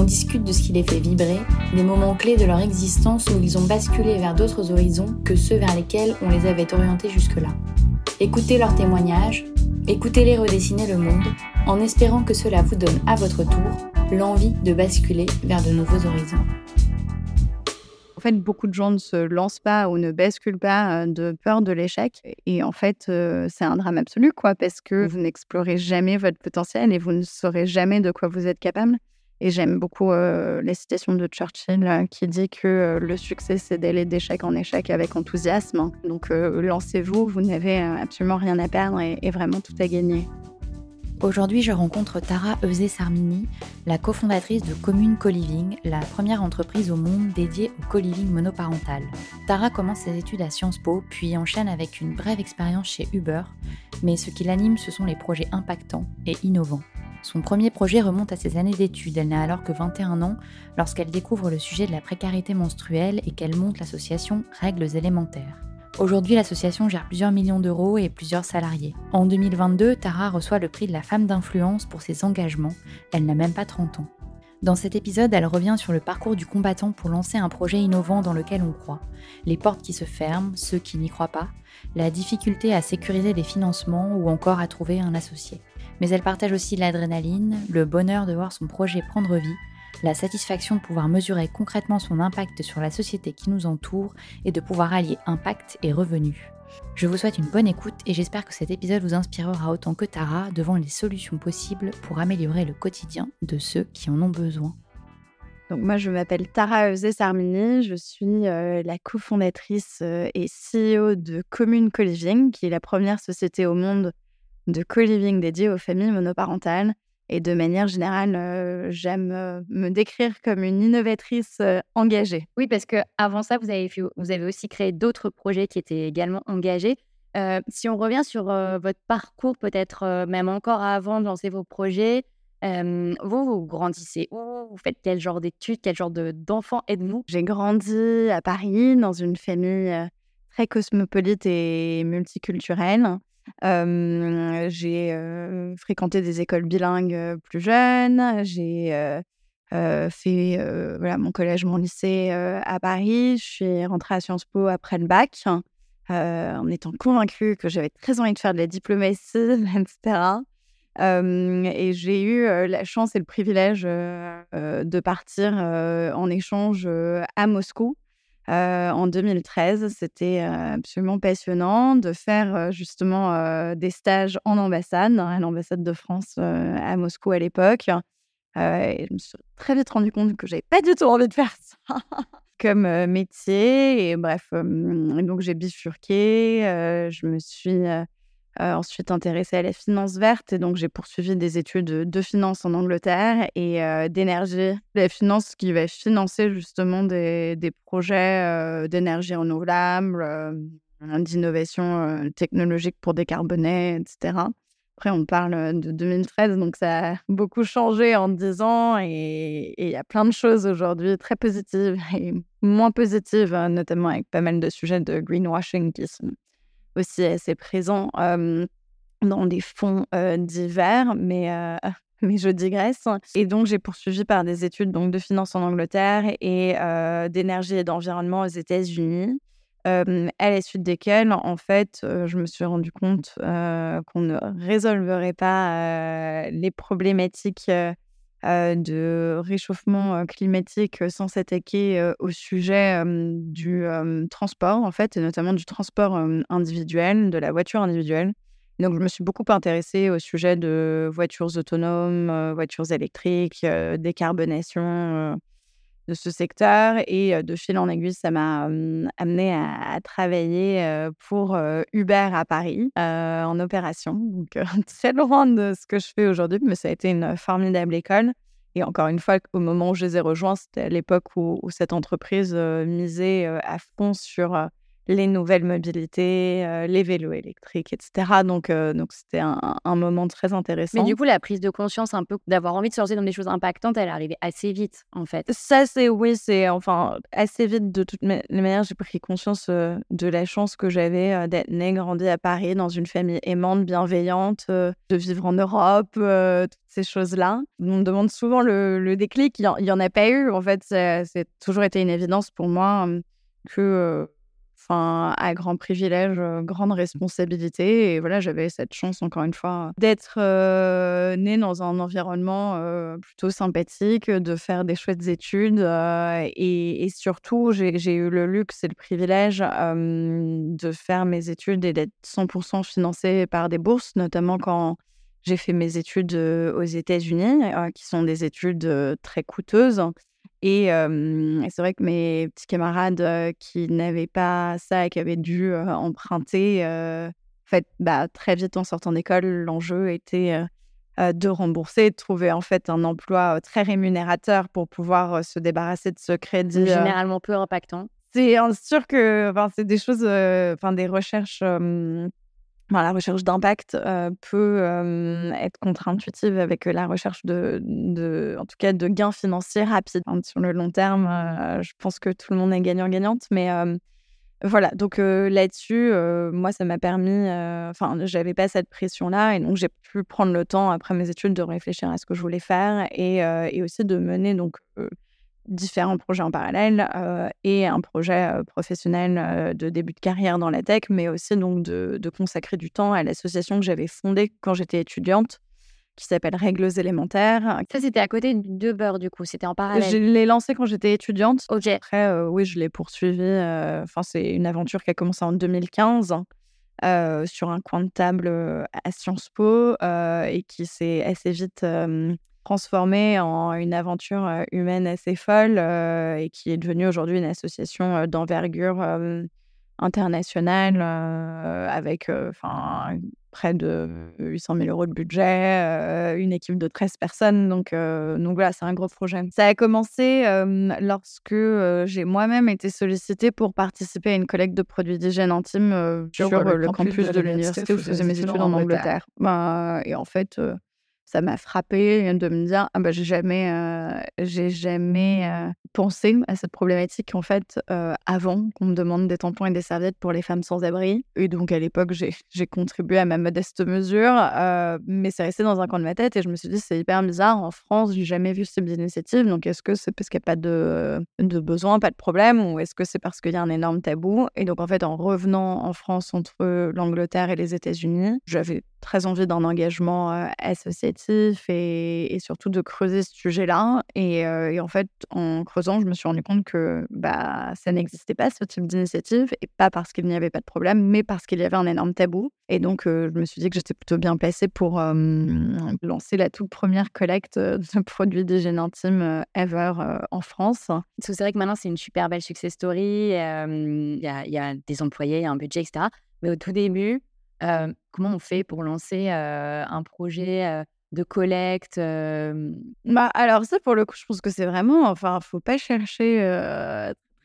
On discute de ce qui les fait vibrer, des moments clés de leur existence où ils ont basculé vers d'autres horizons que ceux vers lesquels on les avait orientés jusque-là. Écoutez leurs témoignages, écoutez-les redessiner le monde, en espérant que cela vous donne à votre tour l'envie de basculer vers de nouveaux horizons. En fait, beaucoup de gens ne se lancent pas ou ne basculent pas de peur de l'échec. Et en fait, c'est un drame absolu, quoi, parce que vous n'explorez jamais votre potentiel et vous ne saurez jamais de quoi vous êtes capable. Et j'aime beaucoup les citations de Churchill qui dit que le succès, c'est d'aller d'échec en échec avec enthousiasme. Donc, lancez-vous, vous n'avez absolument rien à perdre et, vraiment tout à gagner. Aujourd'hui, je rencontre Tara Eusé-Sarmini, la cofondatrice de Commune Co-Living, la première entreprise au monde dédiée au co-living monoparental. Tara commence ses études à Sciences Po, puis enchaîne avec une brève expérience chez Uber, mais ce qui l'anime, ce sont les projets impactants et innovants. Son premier projet remonte à ses années d'études. Elle n'a alors que 21 ans lorsqu'elle découvre le sujet de la précarité menstruelle et qu'elle monte l'association Règles élémentaires. Aujourd'hui, l'association gère plusieurs millions d'euros et plusieurs salariés. En 2022, Tara reçoit le prix de la femme d'influence pour ses engagements. Elle n'a même pas 30 ans. Dans cet épisode, elle revient sur le parcours du combattant pour lancer un projet innovant dans lequel on croit, les portes qui se ferment, ceux qui n'y croient pas, la difficulté à sécuriser les financements ou encore à trouver un associé. Mais elle partage aussi l'adrénaline, le bonheur de voir son projet prendre vie la satisfaction de pouvoir mesurer concrètement son impact sur la société qui nous entoure et de pouvoir allier impact et revenu. Je vous souhaite une bonne écoute et j'espère que cet épisode vous inspirera autant que Tara devant les solutions possibles pour améliorer le quotidien de ceux qui en ont besoin. Donc moi, je m'appelle Tara Eusé-Sarmini, je suis euh, la cofondatrice euh, et CEO de Commune Co-Living, qui est la première société au monde de co-living dédiée aux familles monoparentales. Et de manière générale, euh, j'aime euh, me décrire comme une innovatrice euh, engagée. Oui, parce que avant ça, vous avez, vous avez aussi créé d'autres projets qui étaient également engagés. si on revient sur votre parcours, peut-être même encore avant de lancer vos projets, vous, vous grandissez où? Vous faites quel genre d'études? Quel genre d'enfant êtes-vous? J'ai grandi à Paris dans une famille très cosmopolite et multiculturelle j'ai fréquenté des écoles bilingues plus jeunes. J'ai fait voilà, mon collège, mon lycée à Paris. Je suis rentrée à Sciences Po après le bac, en étant convaincue que j'avais très envie de faire de la diplomatie, etc. et j'ai eu la chance et le privilège de partir en échange à Moscou euh, en 2013. C'était euh, absolument passionnant de faire euh, justement des stages en ambassade, à l'ambassade de France à Moscou à l'époque. et je me suis très vite rendu compte que j'avais pas du tout envie de faire ça. comme métier. Et bref, donc j'ai bifurqué. je me suis ensuite intéressée à la finance verte. Et donc j'ai poursuivi des études de finance en Angleterre et d'énergie. La finance qui va financer justement des, projets d'énergie renouvelable, d'innovation technologique pour décarboner, etc. Après, on parle de 2013, donc ça a beaucoup changé en 10 ans et il y a plein de choses aujourd'hui très positives et moins positives, notamment avec pas mal de sujets de greenwashing qui sont aussi assez présents dans des fonds divers, mais, mais je digresse. Et donc, j'ai poursuivi par des études donc, de finance en Angleterre et d'énergie et d'environnement aux États-Unis à la suite desquelles, en fait, je me suis rendu compte qu'on ne résolverait pas les problématiques de réchauffement climatique sans s'attaquer au sujet du transport, en fait, et notamment du transport individuel, de la voiture individuelle. Donc, je me suis beaucoup intéressée au sujet de voitures autonomes, voitures électriques, décarbonation de ce secteur. Et de fil en aiguille, ça m'a amené à, travailler pour Uber à Paris en opération. Donc, très loin de ce que je fais aujourd'hui, mais ça a été une formidable école. Et encore une fois, au moment où je les ai rejoints, c'était à l'époque où, cette entreprise misait à fond sur les nouvelles mobilités, euh, les vélos électriques, etc. Donc, euh, donc c'était un, moment très intéressant. Mais du coup, la prise de conscience, un peu d'avoir envie de se lancer dans des choses impactantes, elle est arrivée assez vite, en fait. Ça, c'est oui, c'est enfin assez vite. De toutes les manières, j'ai pris conscience euh, de la chance que j'avais d'être née, grandie à Paris, dans une famille aimante, bienveillante, de vivre en Europe, toutes ces choses-là. On me demande souvent le, déclic. Il n'y en, a pas eu. En fait, c'est toujours été une évidence pour moi que enfin, à grand privilège, grande responsabilité. Et voilà, j'avais cette chance, encore une fois, d'être née dans un environnement plutôt sympathique, de faire des chouettes études. Et, surtout, j'ai eu le luxe et le privilège de faire mes études et d'être 100% financée par des bourses, notamment quand j'ai fait mes études aux États-Unis, qui sont des études très coûteuses. Et, c'est vrai que mes petits camarades qui n'avaient pas ça et qui avaient dû emprunter, en fait, bah, très vite en sortant d'école, l'enjeu était de rembourser, de trouver en fait un emploi très rémunérateur pour pouvoir se débarrasser de ce crédit. Généralement peu impactant. C'est sûr que c'est des choses, enfin des recherches la recherche d'impact peut être contre-intuitive avec la recherche de, en tout cas, de gains financiers rapides. sur le long terme, je pense que tout le monde est gagnant-gagnante, mais voilà. Donc là-dessus, moi, ça m'a permis, enfin, j'avais pas cette pression-là, et donc j'ai pu prendre le temps après mes études de réfléchir à ce que je voulais faire et, et aussi de mener donc différents projets en parallèle euh, et un projet euh, professionnel euh, de début de carrière dans la tech, mais aussi donc de, consacrer du temps à l'association que j'avais fondée quand j'étais étudiante, qui s'appelle Règles élémentaires. Ça, c'était à côté de Beurre, du coup, c'était en parallèle. Je l'ai lancé quand j'étais étudiante. Ok. Après, oui, je l'ai poursuivi. Enfin, c'est une aventure qui a commencé en 2015. sur un coin de table à Sciences Po et qui s'est assez vite transformée en une aventure humaine assez folle et qui est devenue aujourd'hui une association d'envergure internationale avec enfin près de 800 000 euros de budget, une équipe de 13 personnes. Donc, donc voilà, c'est un gros projet. Ça a commencé lorsque j'ai moi-même été sollicitée pour participer à une collecte de produits d'hygiène intime sur, le, campus de, l'université où je faisais mes études en Angleterre. Ben, et en fait, ça m'a frappé de me dire ah bah j'ai jamais j'ai jamais pensé à cette problématique en fait avant qu'on me demande des tampons et des serviettes pour les femmes sans abri et donc à l'époque j'ai contribué à ma modeste mesure mais c'est resté dans un coin de ma tête et je me suis dit c'est hyper bizarre en France j'ai jamais vu ce type d'initiative donc est-ce que c'est parce qu'il n'y a pas de besoin pas de problème ou est-ce que c'est parce qu'il y a un énorme tabou? Et donc en fait en revenant en France entre l'Angleterre et les États-Unis j'avais très envie d'un engagement associatif et, surtout de creuser ce sujet-là. Et, en fait, en creusant, je me suis rendu compte que bah, ça n'existait pas, ce type d'initiative, et pas parce qu'il n'y avait pas de problème, mais parce qu'il y avait un énorme tabou. Et donc, je me suis dit que j'étais plutôt bien placée pour lancer la toute première collecte de produits d'hygiène intime ever en France. C'est vrai que maintenant, c'est une super belle success story. Il y, y, a des employés, un budget, etc. Mais au tout début, comment on fait pour lancer un projet de collecte bah, Alors ça, pour le coup, je pense que c'est vraiment... Enfin, faut pas chercher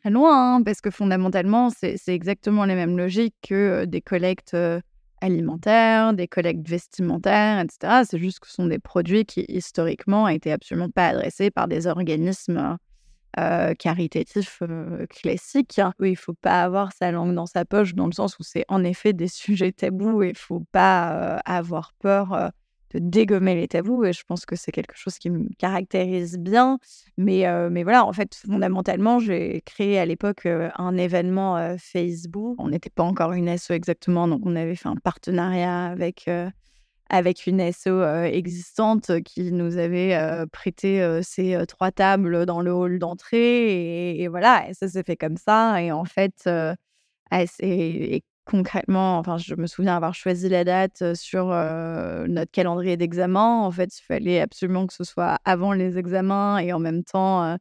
très loin, hein, parce que fondamentalement, c'est exactement les mêmes logiques que des collectes alimentaires, des collectes vestimentaires, etc. C'est juste que ce sont des produits qui, historiquement, n'étaient absolument pas adressés par des organismes euh, caritatif euh, classique, hein, où il faut pas avoir sa langue dans sa poche, dans le sens où c'est en effet des sujets tabous et il faut pas euh, avoir peur de dégommer les tabous. Et je pense que c'est quelque chose qui me caractérise bien. Mais, mais voilà, en fait, fondamentalement, j'ai créé à l'époque un événement Facebook. On n'était pas encore une SO exactement, donc on avait fait un partenariat avec avec une SO existante qui nous avait prêté ces trois tables dans le hall d'entrée. Et, voilà, ça s'est fait comme ça. Et en fait, et, concrètement, enfin, je me souviens avoir choisi la date sur notre calendrier d'examen. En fait, il fallait absolument que ce soit avant les examens et en même temps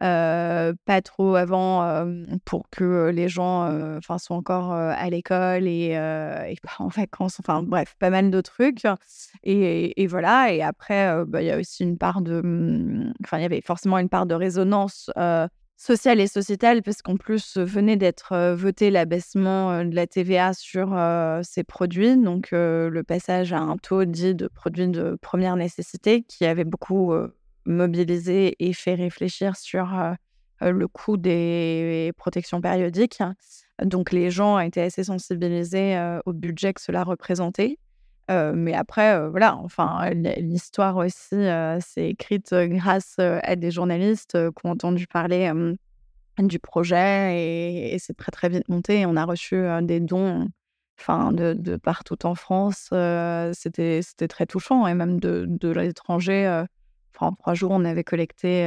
pas trop avant pour que les gens soient encore à l'école et, et, en vacances, enfin bref, pas mal de trucs. Et, voilà, et après, bah, il y a aussi une part de. Mmh, enfin, il y avait forcément une part de résonance sociale et sociétale, parce qu'en plus venait d'être voté l'abaissement de la TVA sur ces produits, donc le passage à un taux dit de produits de première nécessité qui avait beaucoup mobilisé et fait réfléchir sur le coût des protections périodiques. Donc les gens étaient assez sensibilisés au budget que cela représentait. mais après, voilà, enfin, l'histoire aussi s'est écrite grâce à des journalistes qui ont entendu parler du projet et, c'est très très vite monté. On a reçu des dons enfin, de, partout en France. C'était très touchant et même de l'étranger en trois jours, on avait collecté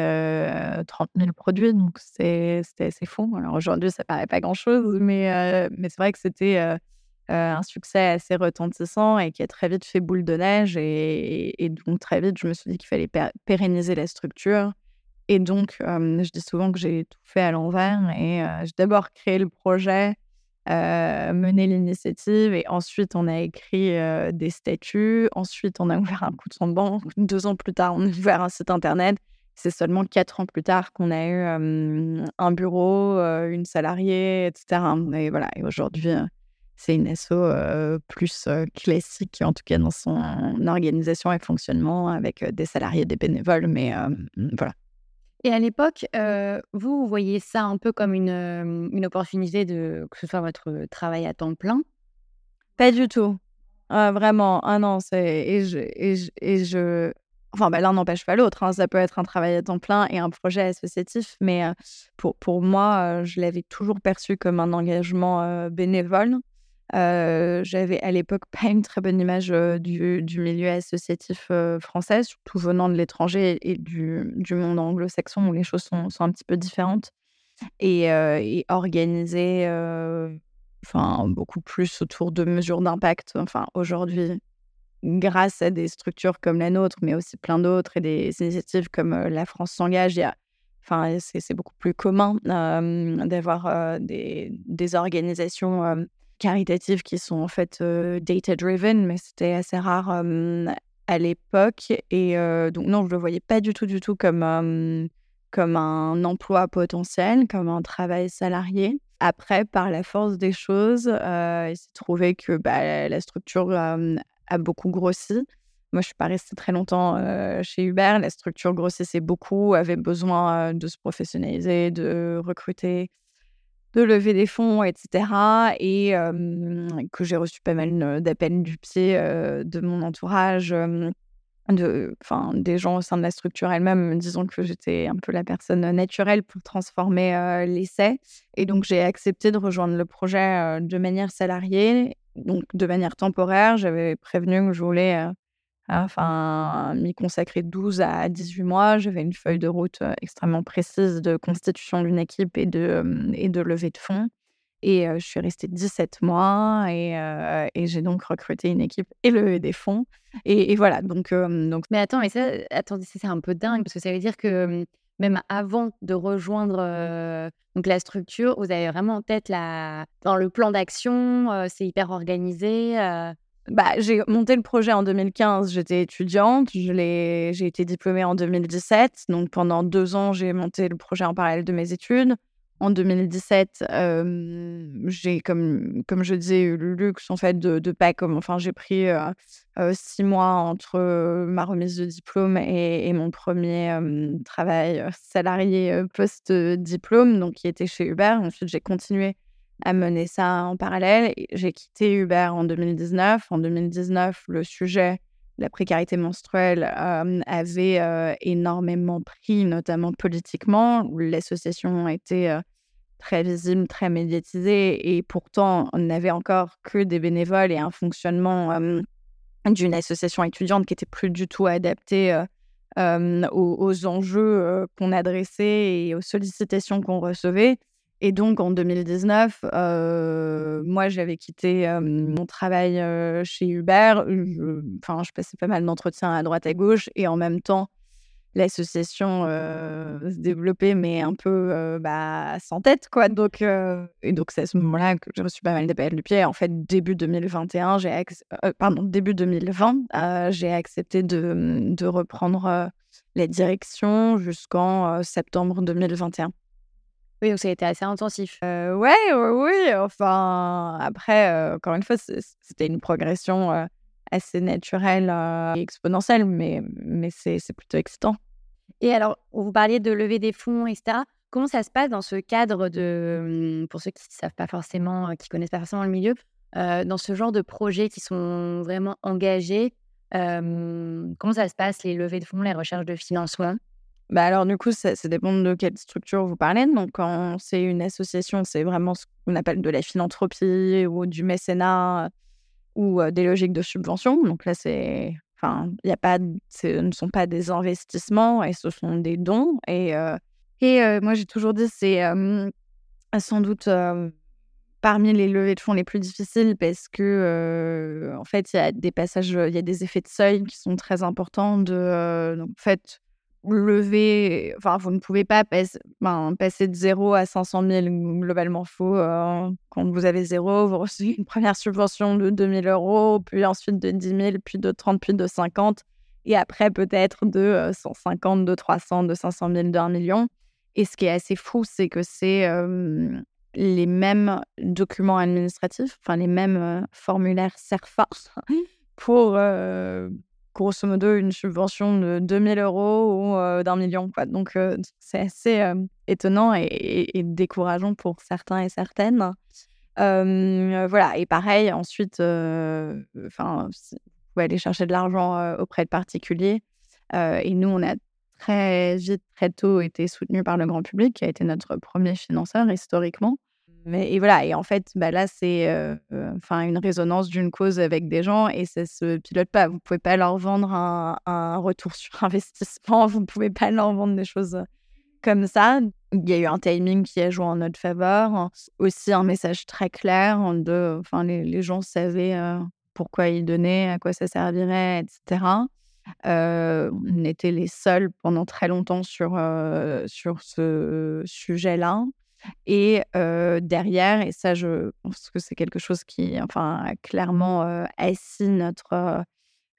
30 000 produits, donc c'était assez fou. Alors aujourd'hui, ça paraît pas grand-chose, mais, mais c'est vrai que c'était un succès assez retentissant et qui a très vite fait boule de neige. Et, donc très vite, je me suis dit qu'il fallait pérenniser la structure. Et donc, je dis souvent que j'ai tout fait à l'envers. Et j'ai d'abord créé le projet euh, mener l'initiative et ensuite on a écrit des statuts. Ensuite, on a ouvert un coup de banque. Deux ans plus tard, on a ouvert un site internet. C'est seulement quatre ans plus tard qu'on a eu un bureau, une salariée, etc. Et voilà, et aujourd'hui, c'est une SO plus classique, en tout cas dans son organisation et fonctionnement, avec des salariés, des bénévoles, mais voilà. Et à l'époque, vous, vous voyez ça un peu comme une, une opportunité de que ce soit votre travail à temps plein? Pas du tout. Ah, vraiment. Ah non, c'est et je et je et je enfin, bah, l'un n'empêche pas l'autre, hein. Ça peut être un travail à temps plein et un projet associatif, mais pour pour moi, je l'avais toujours perçu comme un engagement, bénévole. J'avais à l'époque pas une très bonne image du, du, milieu associatif français, surtout venant de l'étranger et du, du monde anglo-saxon où les choses sont, sont, un petit peu différentes et, et organisées enfin, beaucoup plus autour de mesures d'impact. Enfin, aujourd'hui, grâce à des structures comme la nôtre, mais aussi plein d'autres et des initiatives comme La France s'engage, il y a Enfin, c'est beaucoup plus commun d'avoir des, des, organisations caritatives qui sont en fait data-driven, mais c'était assez rare à l'époque. Et donc, non, je ne le voyais pas du tout, du tout comme, comme un emploi potentiel, comme un travail salarié. Après, par la force des choses, il s'est trouvé que bah, la structure a beaucoup grossi. Moi, je suis pas restée très longtemps chez Uber. La structure grossissait beaucoup, avait besoin de se professionnaliser, de recruter de lever des fonds, etc. Et que j'ai reçu pas mal d'appels du pied de mon entourage, des gens au sein de la structure elle-même, disant que j'étais un peu la personne naturelle pour transformer l'essai. Et donc, j'ai accepté de rejoindre le projet de manière salariée. donc de manière temporaire. J'avais prévenu que je voulais enfin, m'y consacrer 12 à 18 mois. J'avais une feuille de route extrêmement précise de constitution d'une équipe et de, et de levée de fonds. Et je suis restée 17 mois et, et j'ai donc recruté une équipe et levé des fonds. Et, voilà, donc, donc... Mais attends, mais ça, attendez, c'est un peu dingue parce que ça veut dire que même avant de rejoindre donc la structure, vous avez vraiment en tête la... dans le plan d'action, c'est hyper organisé. Bah, j'ai monté le projet en 2015, j'étais étudiante, j'ai été diplômée en 2017, donc pendant deux ans, j'ai monté le projet en parallèle de mes études. En 2017, j'ai, comme, comme je disais, eu le luxe en fait de, de pas comme, enfin, j'ai pris six mois entre ma remise de diplôme et, mon premier travail salarié post-diplôme, donc qui était chez Uber. Ensuite, j'ai continué à mener ça en parallèle. J'ai quitté Uber en 2019. En 2019, le sujet la précarité menstruelle avait énormément pris, notamment politiquement. L'association a été très visible, très médiatisée, et pourtant, on n'avait encore que des bénévoles et un fonctionnement d'une association étudiante qui était plus du tout adapté aux, aux, enjeux qu'on adressait et aux sollicitations qu'on recevait. Et donc en 2019, euh, moi j'avais quitté mon travail chez Uber. Enfin, je, passais pas mal d'entretiens à droite à gauche et en même temps, l'association se développait, mais un peu bah, sans tête, quoi. Donc, et donc c'est à ce moment-là que j'ai reçu pas mal d'appels du pied. En fait, début 2021, j'ai pardon, début 2020, j'ai accepté de, de reprendre la direction jusqu'en septembre 2021. Oui, donc ça a été assez intensif. Euh, ouais, oui, enfin, après, encore une fois, c'était une progression assez naturelle et exponentielle, mais, mais c'est plutôt excitant. Et alors, vous parliez de lever des fonds, etc. Comment ça se passe dans ce cadre de, mmh, pour ceux qui ne savent pas forcément, qui connaissent pas forcément le milieu, dans ce genre de projets qui sont vraiment engagés, comment ça se passe, les levées de fonds, les recherches de financement? Bah alors du coup, ça, dépend de quelle structure vous parlez. Donc quand c'est une association, c'est vraiment ce qu'on appelle de la philanthropie ou du mécénat ou des logiques de subvention. Donc là, c'est, enfin, il a pas, ce ne sont pas des investissements et ce sont des dons. Et et moi, j'ai toujours dit, c'est sans doute parmi les levées de fonds les plus difficiles parce que en fait, il y a des passages, il y a des effets de seuil qui sont très importants. De, donc, en fait, lever, enfin, vous ne pouvez pas ben, passer de 0 à 500 000 globalement faux. Euh, quand vous avez zéro, vous recevez une première subvention de 2 000 euros, puis ensuite de 10 000, puis de 30, puis de 50, et après peut-être de 150, de 300, de 500 000, de 1 million. Et ce qui est assez fou, c'est que c'est les mêmes documents administratifs, enfin les mêmes formulaires CERFA pour grosso modo une subvention de 2000 euros ou d'un million. Donc, c'est assez étonnant et, décourageant pour certains et certaines. voilà, et pareil, ensuite, enfin, vous pouvez aller chercher de l'argent auprès de particuliers. et nous, on a très vite, très tôt été soutenus par le grand public, qui a été notre premier financeur historiquement. Et voilà, et en fait, bah là, c'est enfin une résonance d'une cause avec des gens et ça se pilote pas. Vous pouvez pas leur vendre un, retour sur investissement, vous pouvez pas leur vendre des choses comme ça. Il y a eu un timing qui a joué en notre faveur, aussi un message très clair enfin, les, gens savaient pourquoi ils donnaient, à quoi ça servirait, etc. on était les seuls pendant très longtemps sur, sur ce sujet-là. Et derrière, et ça, je pense que c'est quelque chose qui, enfin, clairement assis notre,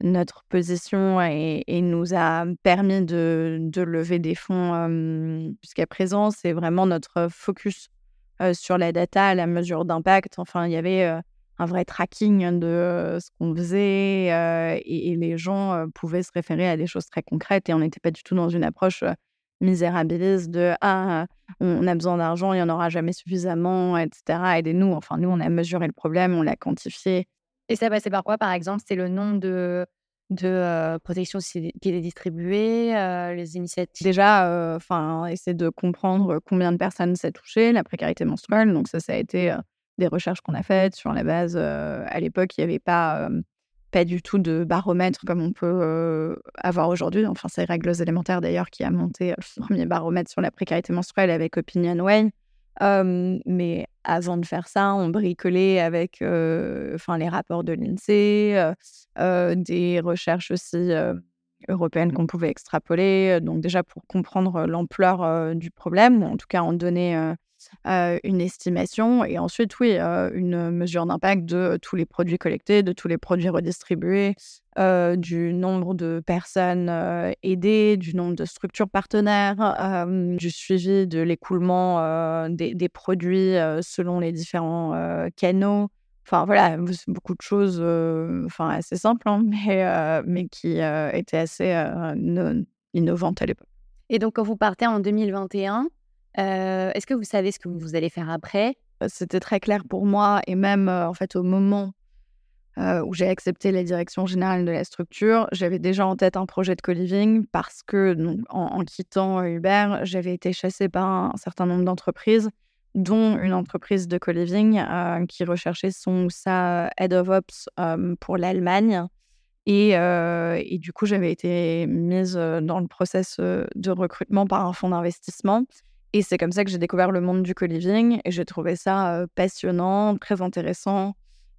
notre position et, nous a permis de, de lever des fonds jusqu'à présent. C'est vraiment notre focus sur la data, la mesure d'impact. Enfin, il y avait un vrai tracking de ce qu'on faisait et, les gens pouvaient se référer à des choses très concrètes et on n'était pas du tout dans une approche misérabilise de ah on a besoin d'argent il y en aura jamais suffisamment etc aidez-nous enfin nous on a mesuré le problème on l'a quantifié. Et ça passait par quoi par exemple? C'est le nombre de de protections qui est distribué les initiatives? Déjà enfin essayer de comprendre combien de personnes ça touché la précarité menstruelle. Donc ça ça a été des recherches qu'on a faites sur la base. à l'époque, il n'y avait pas, pas du tout de baromètre comme on peut avoir aujourd'hui. Enfin, c'est Règles élémentaires d'ailleurs qui a monté le premier baromètre sur la précarité menstruelle avec Opinion Way. mais avant de faire ça, on bricolait avec enfin, les rapports de l'INSEE, des recherches aussi européennes qu'on pouvait extrapoler. Donc déjà pour comprendre l'ampleur du problème, en tout cas en donner une estimation. Et ensuite, oui, une mesure d'impact de tous les produits collectés, de tous les produits redistribués, du nombre de personnes aidées, du nombre de structures partenaires, du suivi de l'écoulement des, produits selon les différents canaux. Enfin voilà, beaucoup de choses enfin, assez simples, hein, mais, mais qui étaient assez innovantes à l'époque. Et donc, quand vous partez en 2021, est-ce que vous savez ce que vous allez faire après? C'était très clair pour moi et même en fait au moment où j'ai accepté la direction générale de la structure, j'avais déjà en tête un projet de co-living parce que en, quittant Uber, j'avais été chassée par un certain nombre d'entreprises dont une entreprise de co-living qui recherchait son sa head of ops pour l'Allemagne. Et, et, du coup, j'avais été mise dans le process de recrutement par un fonds d'investissement. Et c'est comme ça que j'ai découvert le monde du co-living et j'ai trouvé ça passionnant, très intéressant,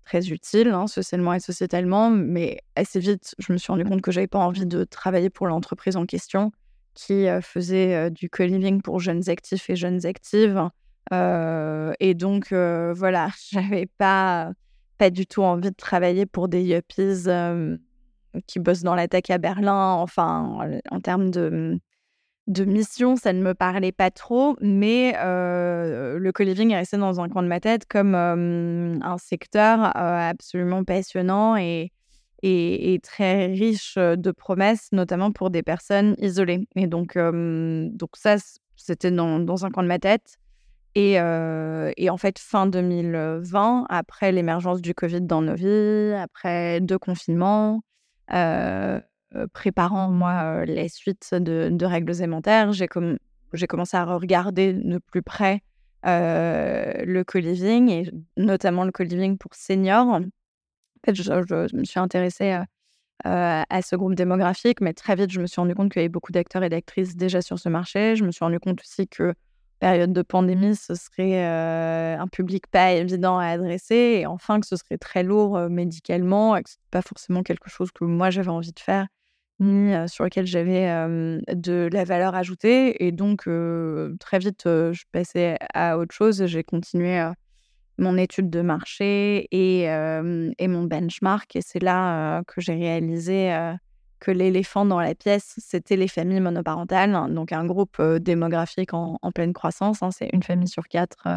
très utile, hein, socialement et sociétalement. Mais assez vite, je me suis rendu compte que j'avais pas envie de travailler pour l'entreprise en question qui faisait du co-living pour jeunes actifs et jeunes actives et donc, voilà, j'avais pas, pas du tout envie de travailler pour des yuppies qui bossent dans la tech à Berlin. Enfin, en termes de, de mission, ça ne me parlait pas trop, mais le co-living est resté dans un coin de ma tête comme un secteur absolument passionnant et, et, très riche de promesses, notamment pour des personnes isolées. Et donc, donc ça, c'était dans, dans, un coin de ma tête. Et, en fait, fin 2020, après l'émergence du Covid dans nos vies, après deux confinements, préparant moi les suites de, règles élémentaires, j'ai commencé à regarder de plus près le co-living et notamment le co-living pour seniors. En fait, je, me suis intéressée à ce groupe démographique, mais très vite, je me suis rendu compte qu'il y avait beaucoup d'acteurs et d'actrices déjà sur ce marché. Je me suis rendu compte aussi que période de pandémie, ce serait un public pas évident à adresser, et enfin que ce serait très lourd médicalement, et que ce pas forcément quelque chose que moi j'avais envie de faire, ni sur lequel j'avais de la valeur ajoutée. Et donc, très vite, je passais à autre chose. J'ai continué mon étude de marché et, et mon benchmark, et c'est là que j'ai réalisé que l'éléphant dans la pièce, c'était les familles monoparentales, hein, donc un groupe démographique en, pleine croissance. Hein, c'est une famille sur quatre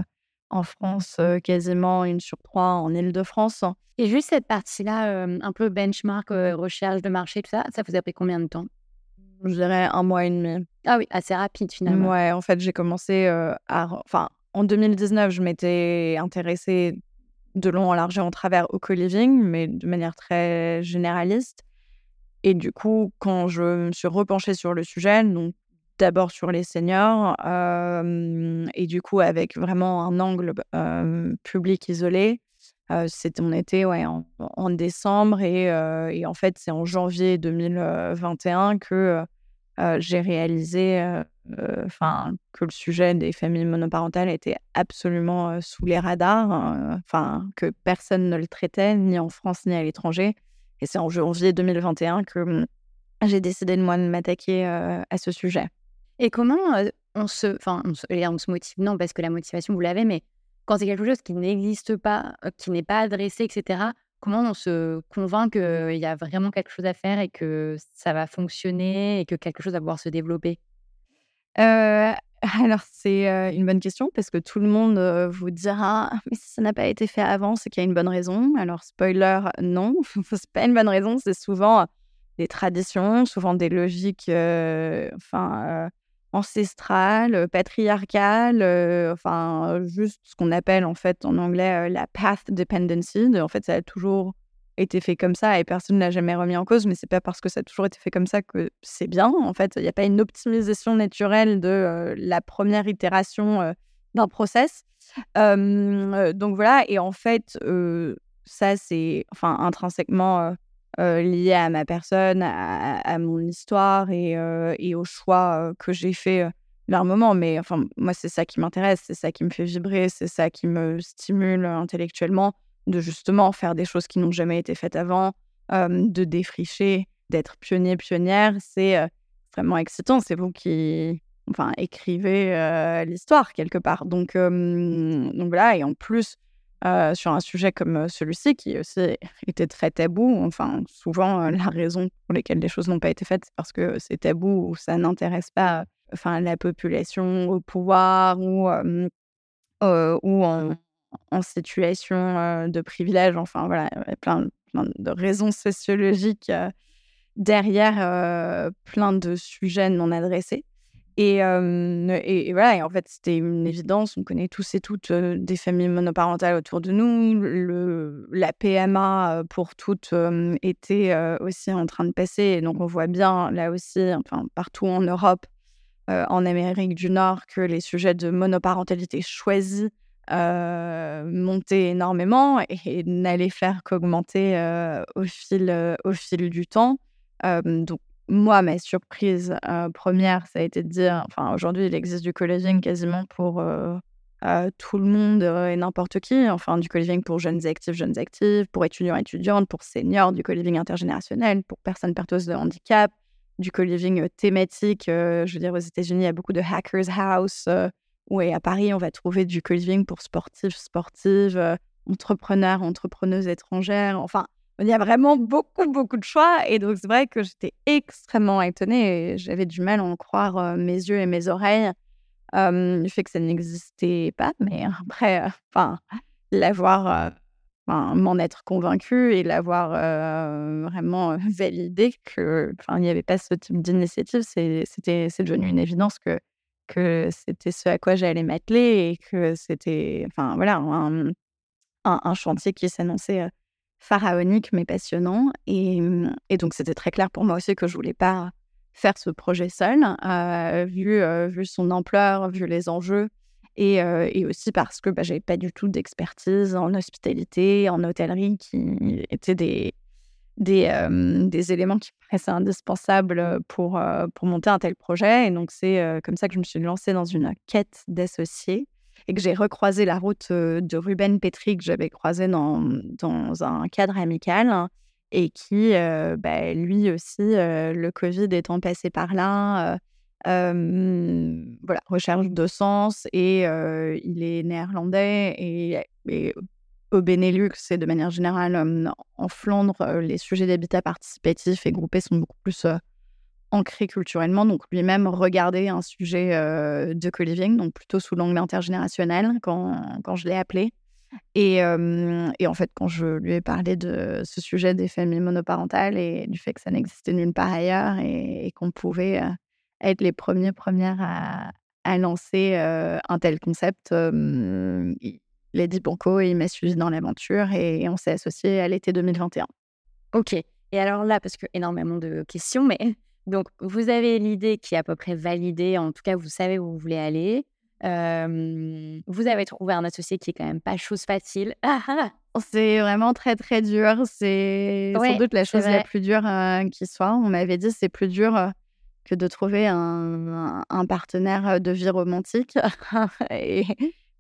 en France, quasiment une sur trois en Ile-de-France. Et juste cette partie-là, un peu benchmark, recherche de marché, tout ça, ça vous a pris combien de temps? Je dirais un mois et demi. Ah oui, assez rapide finalement. Ouais, en fait, j'ai commencé à. Enfin, en 2019, je m'étais intéressée de long en large et en travers au co-living, mais de manière très généraliste. Et du coup, quand je me suis repenchée sur le sujet, donc d'abord sur les seniors, et du coup avec vraiment un angle public isolé, c'était on était ouais, en, décembre et, et, en fait c'est en janvier 2021 que j'ai réalisé enfin que le sujet des familles monoparentales était absolument sous les radars, enfin que personne ne le traitait ni en France ni à l'étranger et c'est en janvier 2021 que mmh, j'ai décidé de moi de m'attaquer à ce sujet. Et comment on se, enfin, on se, motive Non, parce que la motivation vous l'avez, mais quand c'est quelque chose qui n'existe pas, qui n'est pas adressé, etc. Comment on se convainc qu'il y a vraiment quelque chose à faire et que ça va fonctionner et que quelque chose va pouvoir se développer? Alors, c'est une bonne question parce que tout le monde vous dira «Ah, mais si ça n'a pas été fait avant, c'est qu'il y a une bonne raison. Alors, spoiler, non, c'est pas une bonne raison. C'est souvent des traditions, souvent des logiques enfin, ancestrales, patriarcales, enfin, juste ce qu'on appelle en fait en anglais la path dependency. En fait, ça a toujours été fait comme ça et personne ne l'a jamais remis en cause, mais c'est pas parce que ça a toujours été fait comme ça que c'est bien. En fait, il n'y a pas une optimisation naturelle de la première itération d'un process. donc voilà, et en fait, ça, c'est enfin, intrinsèquement lié à ma personne, à, mon histoire et, et au choix que j'ai fait vers un moment. Mais enfin, moi, c'est ça qui m'intéresse, c'est ça qui me fait vibrer, c'est ça qui me stimule intellectuellement, de justement faire des choses qui n'ont jamais été faites avant, de défricher, d'être pionnier, pionnière. C'est vraiment excitant. C'est vous qui enfin, écrivez l'histoire quelque part. Donc, donc voilà, et en plus, sur un sujet comme celui-ci, qui aussi était très tabou, enfin, souvent, la raison pour laquelle les choses n'ont pas été faites, c'est parce que c'est tabou ou ça n'intéresse pas enfin, la population au pouvoir ou, ou en, en situation de privilège. Enfin, voilà, plein, plein de raisons sociologiques derrière plein de sujets non adressés. Et, et, voilà, et en fait, c'était une évidence. On connaît tous et toutes des familles monoparentales autour de nous. La PMA pour toutes était aussi en train de passer. Et donc, on voit bien, là aussi, enfin, partout en Europe, en Amérique du Nord, que les sujets de monoparentalité choisis montaient énormément et, n'allaient faire qu'augmenter au, fil, au fil du temps. donc, moi, ma surprise première, ça a été de dire, enfin, aujourd'hui, il existe du co-living quasiment pour tout le monde et n'importe qui. Enfin, du co-living pour jeunes actifs, jeunes actifs, pour étudiants, étudiantes, pour seniors, du co-living intergénérationnel, pour personnes porteuses de handicap, du co-living thématique. je veux dire, aux États-Unis, il y a beaucoup de hackers house. Oui, à Paris, on va trouver du co-living pour sportifs, sportives, entrepreneurs, entrepreneuses étrangères. Enfin, il y a vraiment beaucoup, beaucoup de choix. Et donc, c'est vrai que j'étais extrêmement étonnée j'avais du mal à en croire mes yeux et mes oreilles. le fait que ça n'existait pas, mais après, enfin, l'avoir, m'en être convaincue et l'avoir vraiment validé que, enfin, il n'y avait pas ce type d'initiative, c'est devenu une évidence que que c'était ce à quoi j'allais m'atteler et que c'était, voilà, un, un chantier qui s'annonçait pharaonique mais passionnant. Et, mmh, et donc, c'était très clair pour moi aussi que je voulais pas faire ce projet seul, vu, vu son ampleur, vu les enjeux. Et, et aussi parce que bah, j'avais pas du tout d'expertise en hospitalité, en hôtellerie, qui étaient des, des, des éléments qui paraissaient indispensables pour, pour monter un tel projet. Et donc, c'est comme ça que je me suis lancée dans une quête d'associés et que j'ai recroisé la route de Ruben Petri que j'avais croisé dans, dans un cadre amical et qui, bah, lui aussi, le Covid étant passé par là, voilà, recherche de sens et il est néerlandais et, et au Benelux et de manière générale en Flandre, les sujets d'habitat participatif et groupé sont beaucoup plus ancré culturellement, donc lui-même regarder un sujet de co-living, donc plutôt sous l'angle intergénérationnel quand, quand je l'ai appelé. Et, et, en fait, quand je lui ai parlé de ce sujet des familles monoparentales et du fait que ça n'existait nulle part ailleurs et, qu'on pouvait être les premiers, premières à, à lancer un tel concept, il dit banco il m'a suivi dans l'aventure et, on s'est associés à l'été 2021. Ok. Et alors là, parce que énormément de questions, mais donc, vous avez l'idée qui est à peu près validée. En tout cas, vous savez où vous voulez aller. vous avez trouvé un associé qui est quand même pas chose facile. C'est vraiment très, très dur. C'est sans doute la chose la plus dure qui soit. On m'avait dit c'est plus dur que de trouver un, un, partenaire de vie romantique. et,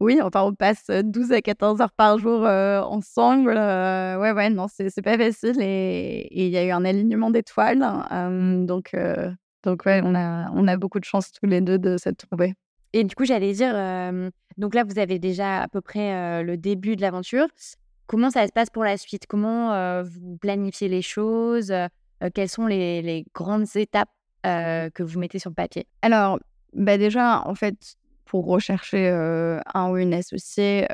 oui, enfin, on passe 12 à 14 heures par jour ensemble. ouais, ouais, non, c'est pas facile. Et il y a eu un alignement d'étoiles. donc, donc, ouais, on a, on a beaucoup de chance tous les deux de s'être trouvés. Et du coup, j'allais dire, donc là, vous avez déjà à peu près le début de l'aventure. Comment ça se passe pour la suite? Comment vous planifiez les choses Quelles sont les, les grandes étapes que vous mettez sur le papier? Alors, bah déjà, en fait, pour rechercher un ou une associée,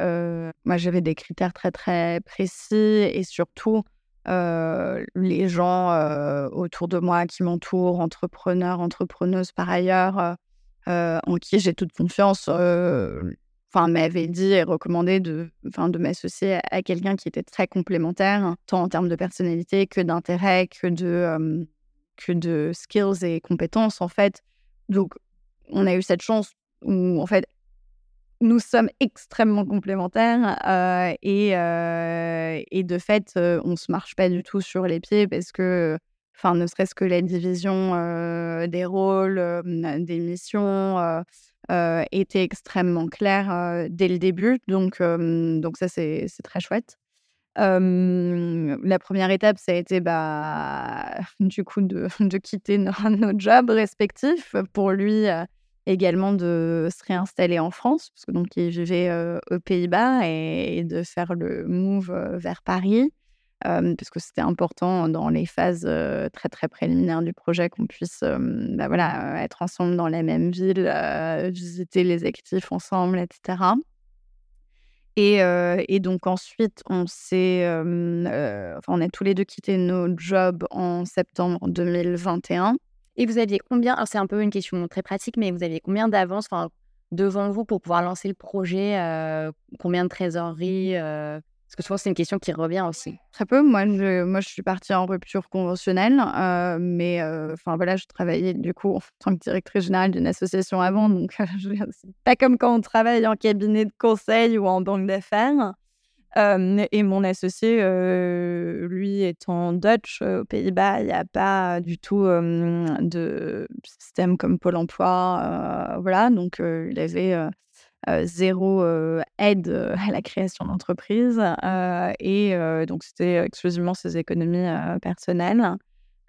moi j'avais des critères très très précis et surtout les gens autour de moi qui m'entourent, entrepreneurs, entrepreneuses par ailleurs, en qui j'ai toute confiance, enfin m'avaient dit et recommandé de, de m'associer à, quelqu'un qui était très complémentaire, tant en termes de personnalité que d'intérêt, que de que de skills et compétences en fait. Donc on a eu cette chance où, en fait, nous sommes extrêmement complémentaires et, de fait, on ne se marche pas du tout sur les pieds parce que, enfin, ne serait-ce que la division des rôles, des missions était extrêmement claire dès le début. Donc, donc ça, c'est très chouette. la première étape, ça a été bah, du coup de, quitter nos, jobs respectifs pour lui également de se réinstaller en France, parce que donc il vivait aux Pays-Bas et, de faire le move vers Paris, parce que c'était important dans les phases très très préliminaires du projet qu'on puisse bah, voilà, être ensemble dans la même ville, visiter les actifs ensemble, etc. Et, et, donc ensuite, on s'est, enfin, on a tous les deux quitté nos jobs en septembre 2021. Et vous aviez combien c'est un peu une question très pratique, mais vous aviez combien d'avance devant vous pour pouvoir lancer le projet Combien de trésorerie Parce que souvent, c'est une question qui revient aussi. Très peu. Moi, je, moi, je suis partie en rupture conventionnelle, mais enfin voilà, je travaillais du coup en tant que directrice générale d'une association avant, donc c'est pas comme quand on travaille en cabinet de conseil ou en banque d'affaires et mon associé, lui, étant Dutch aux Pays-Bas, il n'y a pas du tout de système comme Pôle emploi. voilà, donc il avait zéro aide à la création d'entreprise. et donc, c'était exclusivement ses économies personnelles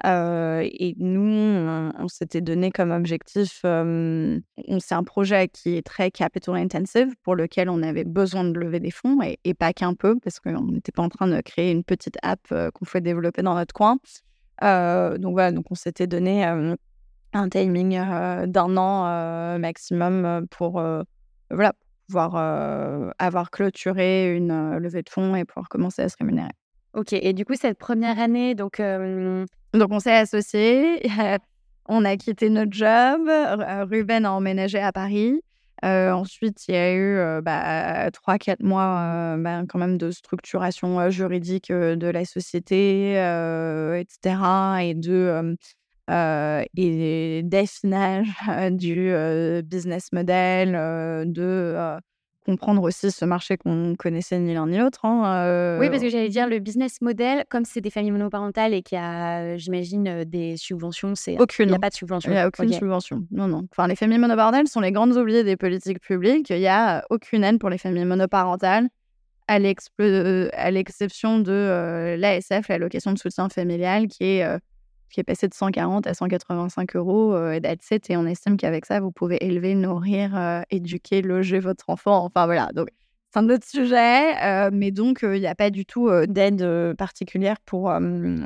et nous, on, s'était donné comme objectif, c'est un projet qui est très capital intensive, pour lequel on avait besoin de lever des fonds, et, pas qu'un peu, parce qu'on n'était pas en train de créer une petite app qu'on pouvait développer dans notre coin. donc voilà, donc on s'était donné un timing d'un an maximum pour voilà, pouvoir avoir clôturé une levée de fonds et pouvoir commencer à se rémunérer. Ok, et du coup, cette première année, donc donc, on s'est associés. on a quitté notre job. Ruben a emménagé à Paris. ensuite, il y a eu bah, 3-4 mois bah, quand même de structuration juridique de la société, etc. Et de et d'affinage du business model, de comprendre aussi ce marché qu'on connaissait ni l'un ni l'autre. Hein, oui, parce que j'allais dire le business model, comme c'est des familles monoparentales et qu'il y a, j'imagine, des subventions, c'est aucune. Il n'y a pas de subvention. Il n'y a aucune subvention. Non, non. Enfin, les familles monoparentales sont les grandes oubliées des politiques publiques. Il n'y a aucune aide pour les familles monoparentales, à l'exception de l'ASF, l'allocation de soutien familial, qui est qui est passé de 140 à 185 euros euh, et on estime qu'avec ça, vous pouvez élever, nourrir, euh, éduquer, loger votre enfant. Enfin voilà, donc c'est un autre sujet, euh, mais donc il n'y a pas du tout d'aide particulière pour,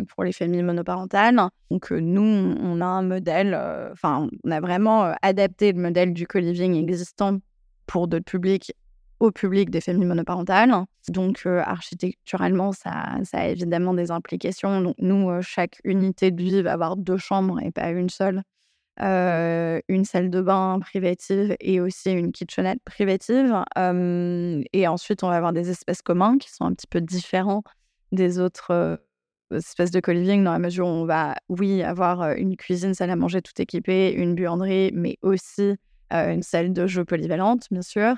pour les familles monoparentales. Donc nous, on a un modèle, enfin on a vraiment adapté le modèle du co-living existant pour d'autres publics au public des familles monoparentales. Donc, architecturalement, ça, a évidemment des implications. Donc, nous, chaque unité de vie va avoir deux chambres et pas une seule. une salle de bain privative et aussi une kitchenette privative. et ensuite, on va avoir des espaces communs qui sont un petit peu différents des autres espaces de co-living dans la mesure où on va, oui, avoir une cuisine, salle à manger tout équipée, une buanderie, mais aussi une salle de jeu polyvalente, bien sûr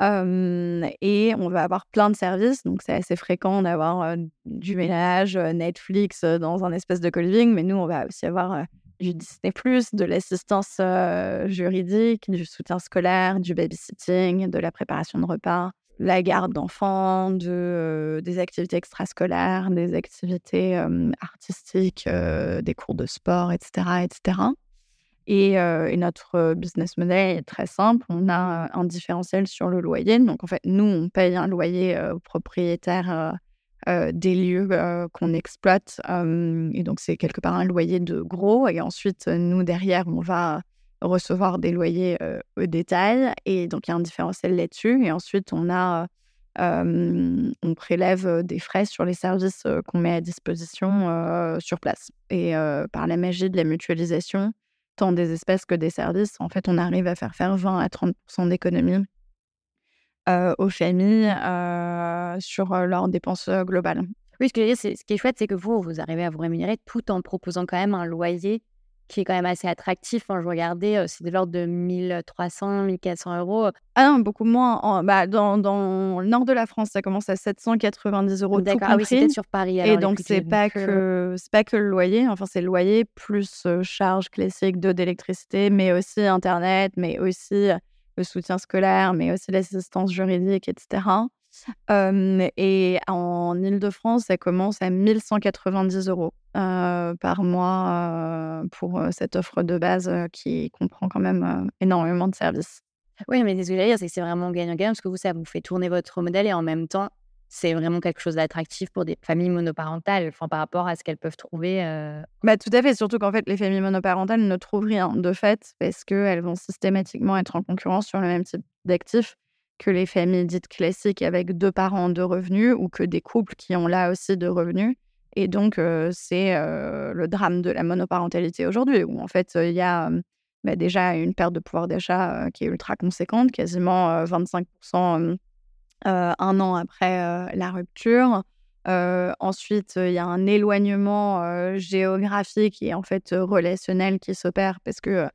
et on va avoir plein de services, donc c'est assez fréquent d'avoir du ménage, Netflix dans un espèce de co-living, mais nous, on va aussi avoir du Disney+, de l'assistance juridique, du soutien scolaire, du babysitting, de la préparation de repas, la garde d'enfants, de, des activités extrascolaires, des activités artistiques, des cours de sport, etc., etc. Et, notre business model est très simple. On a un différentiel sur le loyer. Donc, en fait, nous, on paye un loyer aux propriétaires des lieux qu'on exploite. et donc, c'est quelque part un loyer de gros. Et ensuite, nous, derrière, on va recevoir des loyers au détail. Et donc, il y a un différentiel là-dessus. Et ensuite, on a... on prélève des frais sur les services qu'on met à disposition sur place. Et par la magie de la mutualisation, tant des espèces que des services, en fait, on arrive à faire faire 20 à 30% d'économie aux familles sur leurs dépenses globales. Oui, ce, que ce qui est chouette, c'est que vous, vous arrivez à vous rémunérer tout en proposant quand même un loyer qui est quand même assez attractif. Quand je regardais, c'est de l'ordre de 1300, 1400 euros. Ah non, beaucoup moins. En, bah, dans, dans, le nord de la France, ça commence à 790 euros tout D'accord, ah oui, c'était sur Paris. Alors, Et donc, c'est pas, que, c'est pas que le loyer. Enfin, c'est le loyer plus charge classique de d'électricité, mais aussi Internet, mais aussi le soutien scolaire, mais aussi l'assistance juridique, etc. et en Ile-de-France, ça commence à 1190 euros par mois pour cette offre de base qui comprend quand même énormément de services. Oui, mais ce que dire, c'est que c'est vraiment gagnant-gagnant parce que vous, ça vous fait tourner votre modèle et en même temps, c'est vraiment quelque chose d'attractif pour des familles monoparentales enfin, par rapport à ce qu'elles peuvent trouver. Bah, tout à fait, surtout qu'en fait, les familles monoparentales ne trouvent rien de fait parce qu'elles vont systématiquement être en concurrence sur le même type d'actifs que les familles dites classiques avec deux parents, deux revenus, ou que des couples qui ont là aussi deux revenus. Et donc, c'est le drame de la monoparentalité aujourd'hui, où en fait, il y a bah, déjà une perte de pouvoir d'achat qui est ultra conséquente, quasiment 25% un an après la rupture. ensuite, il y a un éloignement géographique et en fait relationnel qui s'opère parce que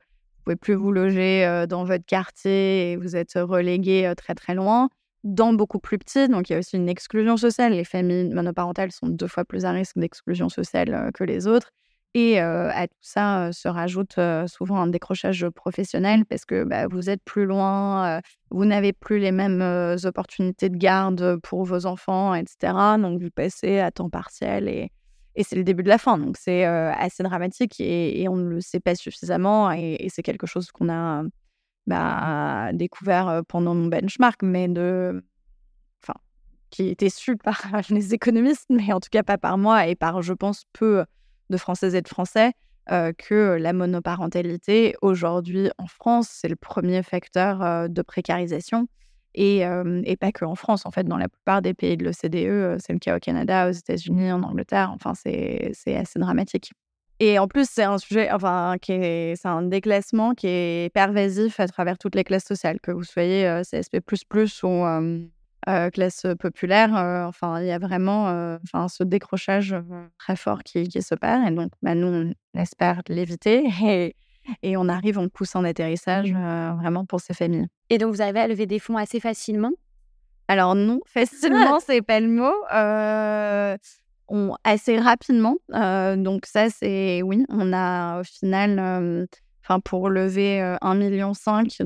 pouvez plus vous loger dans votre quartier et vous êtes relégué très très loin. Dans beaucoup plus petits, donc il y a aussi une exclusion sociale. Les familles monoparentales sont deux fois plus à risque d'exclusion sociale que les autres. Et à tout ça se rajoute souvent un décrochage professionnel parce que bah, vous êtes plus loin, vous n'avez plus les mêmes opportunités de garde pour vos enfants, etc. Donc vous passez à temps partiel et, et c'est le début de la fin. Donc c'est assez dramatique et, on ne le sait pas suffisamment. Et, c'est quelque chose qu'on a bah, découvert pendant mon benchmark, mais de. Enfin, qui était su par les économistes, mais en tout cas pas par moi et par, je pense, peu de Françaises et de Français. que la monoparentalité, aujourd'hui en France, c'est le premier facteur de précarisation et, pas que en France, en fait, dans la plupart des pays de l'OCDE, c'est le cas au Canada, aux États-Unis, en Angleterre. Enfin, c'est assez dramatique. Et en plus, c'est un sujet, enfin, qui est, c'est un déclassement qui est pervasif à travers toutes les classes sociales, que vous soyez CSP++ ou classe populaire. enfin, il y a vraiment enfin, ce décrochage très fort qui, qui s'opère. Et donc, bah, nous, on espère l'éviter. Et on arrive, on pousse en atterrissage vraiment pour ces familles. Et donc, vous arrivez à lever des fonds assez facilement? Alors non, facilement, ah! c'est pas le mot. on, assez rapidement. donc ça, c'est oui, on a au final, enfin pour lever 1,5 million,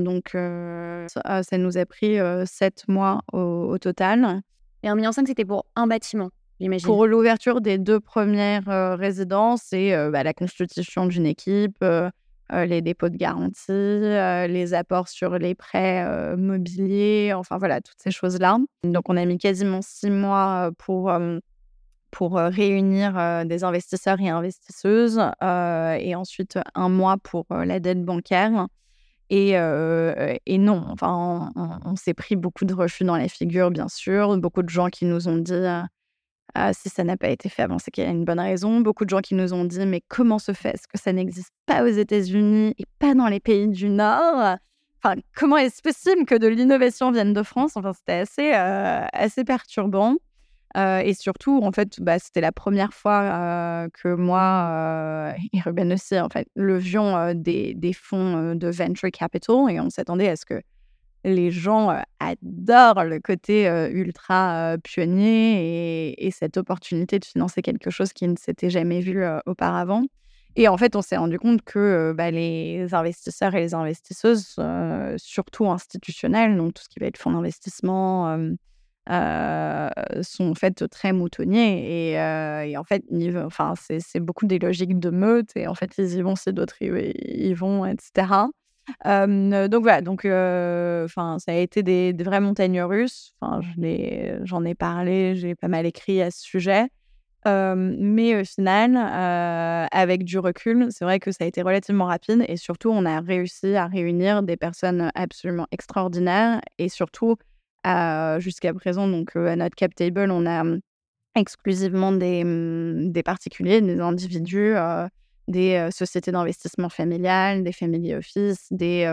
donc ça, nous a pris 7 mois au, total. Et 1,5 million, c'était pour un bâtiment j'imagine? Pour l'ouverture des deux premières résidences et bah, la constitution d'une équipe, les dépôts de garantie, les apports sur les prêts mobiliers, enfin voilà, toutes ces choses-là. Donc on a mis quasiment six mois pour, pour réunir des investisseurs et investisseuses et ensuite un mois pour la dette bancaire. Et, non, enfin, on s'est pris beaucoup de refus dans la figure, bien sûr. Beaucoup de gens qui nous ont dit ah, si ça n'a pas été fait avant, c'est qu'il y a une bonne raison. Beaucoup de gens qui nous ont dit mais comment se fait-ce que ça n'existe pas aux États-Unis et pas dans les pays du Nord? Enfin, comment est-ce possible que de l'innovation vienne de France? Enfin, c'était assez, euh, assez perturbant. Euh, et surtout, en fait, bah, c'était la première fois euh, que moi et Ruben aussi, en fait, levions des fonds de venture capital et on s'attendait à ce que les gens adorent le côté ultra pionnier et, cette opportunité de financer quelque chose qui ne s'était jamais vu auparavant. Et en fait, on s'est rendu compte que bah, les investisseurs et les investisseuses, surtout institutionnels, donc tout ce qui va être fonds d'investissement, sont en fait très moutonniers. Et, en fait, enfin, c'est beaucoup des logiques de meute. Et en fait, ils y vont si d'autres y vont, etc donc voilà, donc ça a été des, vraies montagnes russes. J'en ai, parlé, j'ai pas mal écrit à ce sujet. mais au final, avec du recul, c'est vrai que ça a été relativement rapide et surtout, on a réussi à réunir des personnes absolument extraordinaires et surtout, jusqu'à présent, donc à notre cap table, on a mmh, exclusivement mmh, des particuliers, des individus des sociétés d'investissement familial, des family office, des,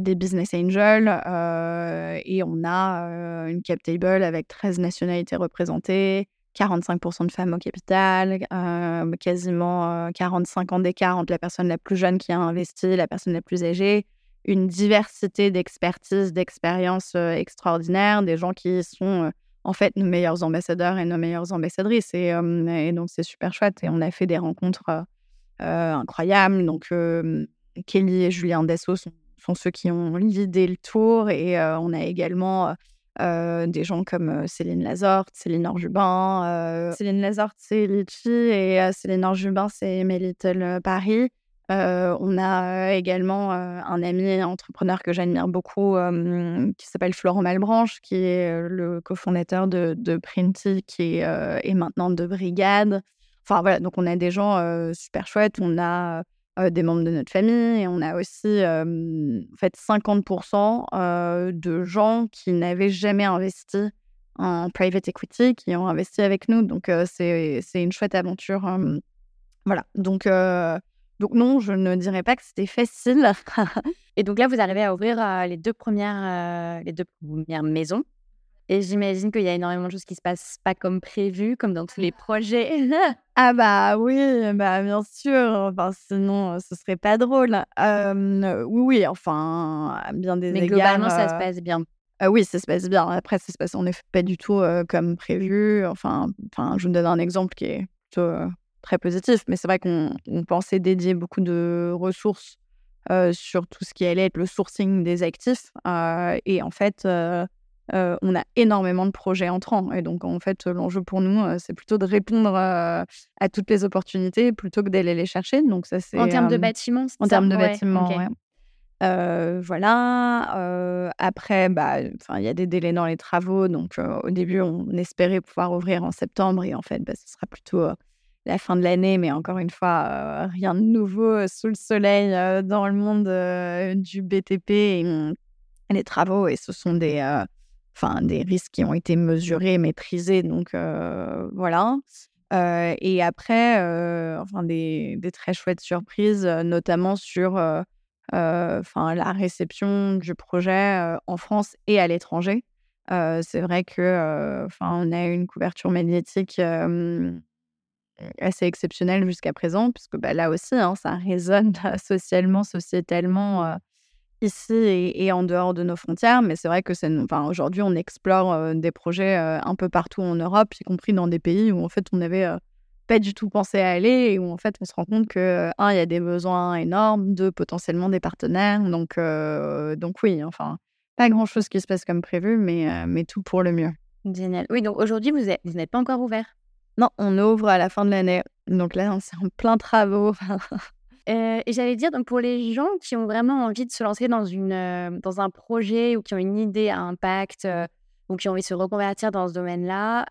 des business angels. et on a une cap table avec 13 nationalités représentées, 45% de femmes au capital, quasiment 45 ans d'écart entre la personne la plus jeune qui a investi et la personne la plus âgée, une diversité d'expertise, d'expériences extraordinaires, des gens qui sont en fait nos meilleurs ambassadeurs et nos meilleures ambassadrices. Et, donc, c'est super chouette. Et on a fait des rencontres incroyables. Donc, Kelly et Julien Dessau sont, ceux qui ont l'idée le tour. Et on a également des gens comme Céline Lazorte, Céline Orjubin. Céline Lazorte, c'est Litchi et Céline Orjubin, c'est My Paris. On a également un ami entrepreneur que j'admire beaucoup qui s'appelle Florent Malbranche, qui est le cofondateur de, de Printy qui est, maintenant de Brigade. Enfin voilà, donc on a des gens super chouettes. On a des membres de notre famille et on a aussi en fait 50% de gens qui n'avaient jamais investi en private equity qui ont investi avec nous. Donc c'est une chouette aventure. voilà. Donc donc non, je ne dirais pas que c'était facile. et donc là, vous arrivez à ouvrir les deux premières les deux premières maisons. Et j'imagine qu'il y a énormément de choses qui se passent pas comme prévu, comme dans tous les projets. ah bah oui, bah bien sûr. Enfin, sinon, ce serait pas drôle. oui, oui, enfin, bien des Mais globalement, ça se passe bien. oui, ça se passe bien. Après, ça se passe en effet pas du tout comme prévu. Enfin, enfin, je vous donne un exemple qui est plutôt très positif. Mais c'est vrai qu'on pensait dédier beaucoup de ressources sur tout ce qui allait être le sourcing des actifs. et en fait, on a énormément de projets entrants. Et donc, en fait, l'enjeu pour nous, c'est plutôt de répondre à toutes les opportunités plutôt que d'aller les chercher. Donc, ça, c'est. En termes de bâtiments, En termes de bâtiments, voilà. après, bah, il y a des délais dans les travaux. Donc, au début, on espérait pouvoir ouvrir en septembre. Et en fait, bah, ce sera plutôt la fin de l'année. Mais encore une fois, rien de nouveau sous le soleil dans le monde du BTP et, les travaux. Et ce sont des enfin des risques qui ont été mesurés, maîtrisés. Donc voilà. et après, enfin des, très chouettes surprises, notamment sur enfin la réception du projet en France et à l'étranger. c'est vrai que enfin on a une couverture médiatique assez exceptionnelle jusqu'à présent, puisque bah, là aussi, hein, ça résonne socialement, sociétalement ici et, en dehors de nos frontières. Mais c'est vrai que aujourd'hui, on explore des projets un peu partout en Europe, y compris dans des pays où en fait on n'avait pas du tout pensé à aller et où en fait on se rend compte que un, il y a des besoins énormes, deux, potentiellement des partenaires. Donc, oui, enfin, pas grand chose qui se passe comme prévu, mais, mais tout pour le mieux. Génial. Oui, donc aujourd'hui, vous n'êtes pas encore ouvert? Non, on ouvre à la fin de l'année. Donc là, on est en plein travaux. et j'allais dire, donc pour les gens qui ont vraiment envie de se lancer dans, une, dans un projet ou qui ont une idée à impact ou qui ont envie de se reconvertir dans ce domaine-là,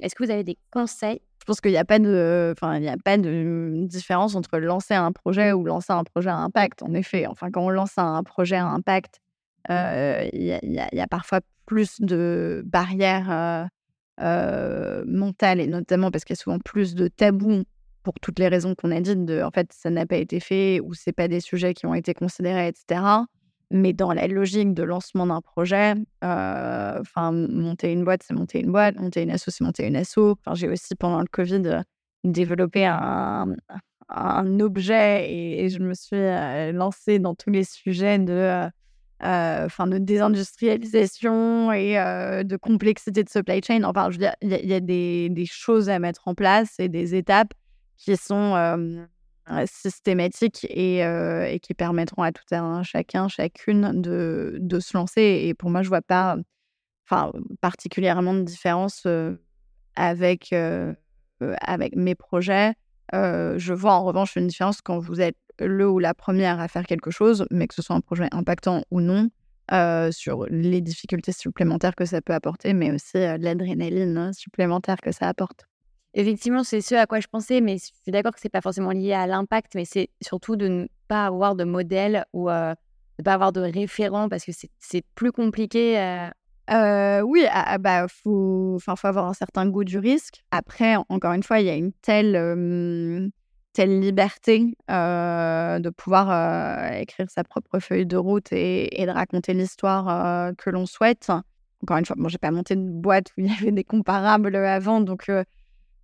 est-ce que vous avez des conseils? Je pense qu'il n'y a pas de, enfin, il a pas de différence entre lancer un projet ou lancer un projet à impact. En effet, enfin, quand on lance un projet à impact, il y, y, a parfois plus de barrières mentales et notamment parce qu'il y a souvent plus de tabous pour toutes les raisons qu'on a dites, de en fait, ça n'a pas été fait ou c'est pas des sujets qui ont été considérés, etc. Mais dans la logique de lancement d'un projet, enfin, monter une boîte, c'est monter une boîte, monter une asso, c'est monter une asso. J'ai aussi, pendant le Covid, développé un, un objet et, je me suis lancée dans tous les sujets de, enfin, de désindustrialisation et de complexité de supply chain. Enfin, je veux dire, il y, a, des, choses à mettre en place et des étapes qui sont systématiques et, qui permettront à tout un chacun, chacune de, se lancer. Et pour moi, je vois pas particulièrement de différence avec mes projets. je vois en revanche une différence quand vous êtes le ou la première à faire quelque chose, mais que ce soit un projet impactant ou non, sur les difficultés supplémentaires que ça peut apporter, mais aussi l'adrénaline supplémentaire que ça apporte. Effectivement, c'est ce à quoi je pensais, mais je suis d'accord que c'est pas forcément lié à l'impact, mais c'est surtout de ne pas avoir de modèle ou de ne pas avoir de référent parce que c'est plus compliqué. Euh, oui, ah, ah, bah faut, faut avoir un certain goût du risque. Après, encore une fois, il y a une telle, telle liberté de pouvoir écrire sa propre feuille de route et, de raconter l'histoire que l'on souhaite encore une fois, bon, j'ai pas monté une boîte où il y avait des comparables avant, donc euh,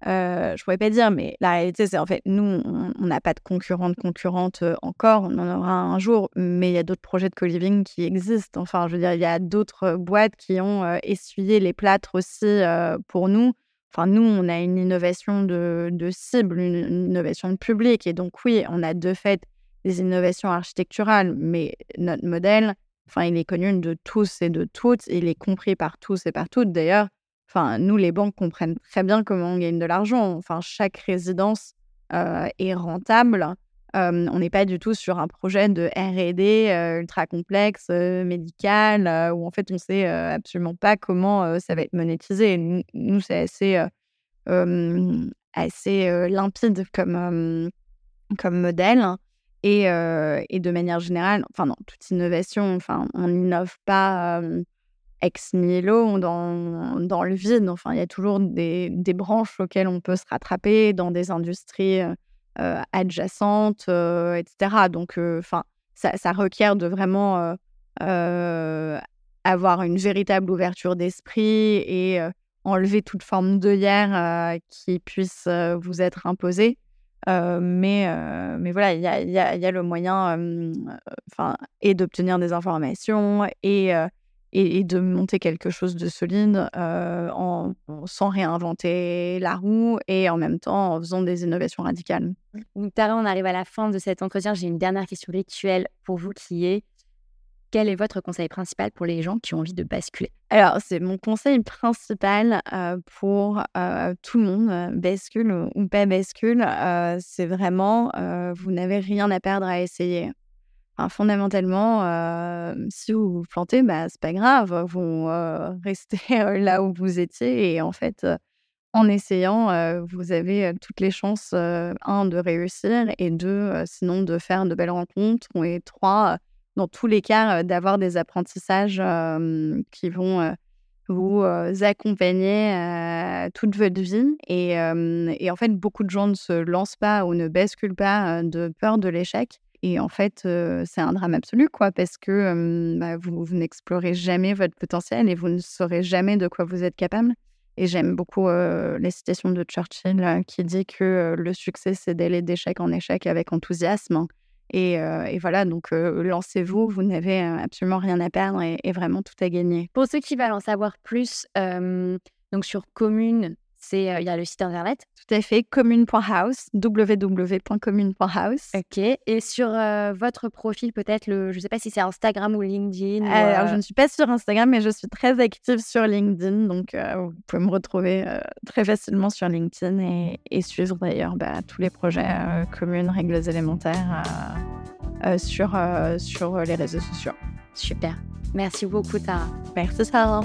euh, je pourrais pas dire, mais la réalité, c'est en fait, nous, on n'a pas de concurrente concurrente euh, encore, on en aura un jour, mais il y a d'autres projets de co-living qui existent. Enfin, je veux dire, il y a d'autres boîtes qui ont essuyé les plâtres aussi pour nous. Enfin, nous, on a une innovation de, cible, une, une, innovation de public, et donc oui, on a de fait des innovations architecturales, mais notre modèle, Enfin, il est connu de tous et de toutes. Il est compris par tous et par toutes. D'ailleurs, enfin, nous, les banques comprennent très bien comment on gagne de l'argent. Enfin, chaque résidence euh, est rentable. On n'est pas du tout sur un projet de R&D ultra complexe, médical, où en fait, on ne sait absolument pas comment ça va être monétisé. Nous, c'est assez, assez limpide comme, comme modèle. Et, et, de manière générale, enfin, non, toute innovation, enfin, on n'innove pas ex nihilo dans, dans le vide. Enfin, il y a toujours des, des, branches auxquelles on peut se rattraper dans des industries adjacentes, etc. Donc, enfin, ça, requiert de vraiment avoir une véritable ouverture d'esprit et enlever toute forme d'œillère qui puisse vous être imposée mais, mais voilà, il y a, le moyen enfin et d'obtenir des informations et, et, de monter quelque chose de solide en, sans réinventer la roue et en même temps en faisant des innovations radicales. Donc, Tara, on arrive à la fin de cet entretien. J'ai une dernière question rituelle pour vous qui est quel est votre conseil principal pour les gens qui ont envie de basculer? Alors, c'est mon conseil principal euh, pour euh, tout le monde, euh, bascule ou, pas bascule. c'est vraiment, vous n'avez rien à perdre à essayer. Fondamentalement, si vous vous plantez, bah, c'est pas grave, vous restez là où vous étiez et en fait, en essayant, vous avez toutes les chances, un, de réussir et deux, sinon de faire de belles rencontres et trois, dans tous les cas, d'avoir des apprentissages qui vont vous accompagner toute votre vie. Et, et, en fait, beaucoup de gens ne se lancent pas ou ne basculent pas de peur de l'échec. Et en fait, c'est un drame absolu, quoi, parce que bah, vous, vous n'explorez jamais votre potentiel et vous ne saurez jamais de quoi vous êtes capable. Et j'aime beaucoup la citation de Churchill qui dit que le succès, c'est d'aller d'échec en échec avec enthousiasme. Et, voilà, donc lancez-vous, vous n'avez absolument rien à perdre et, vraiment tout à gagner. Pour ceux qui veulent en savoir plus, donc sur Commune, c'est il y a le site internet. Tout à fait, commune.house, www.commune.house. Ok. Et sur votre profil, peut-être le, je ne sais pas si c'est Instagram ou LinkedIn. Alors, je ne suis pas sur Instagram, mais je suis très active sur LinkedIn, donc vous pouvez me retrouver très facilement sur LinkedIn et, suivre d'ailleurs bah, tous les projets communes, règles élémentaires sur sur les réseaux sociaux. Super. Merci beaucoup, Tara. Merci, Sarah.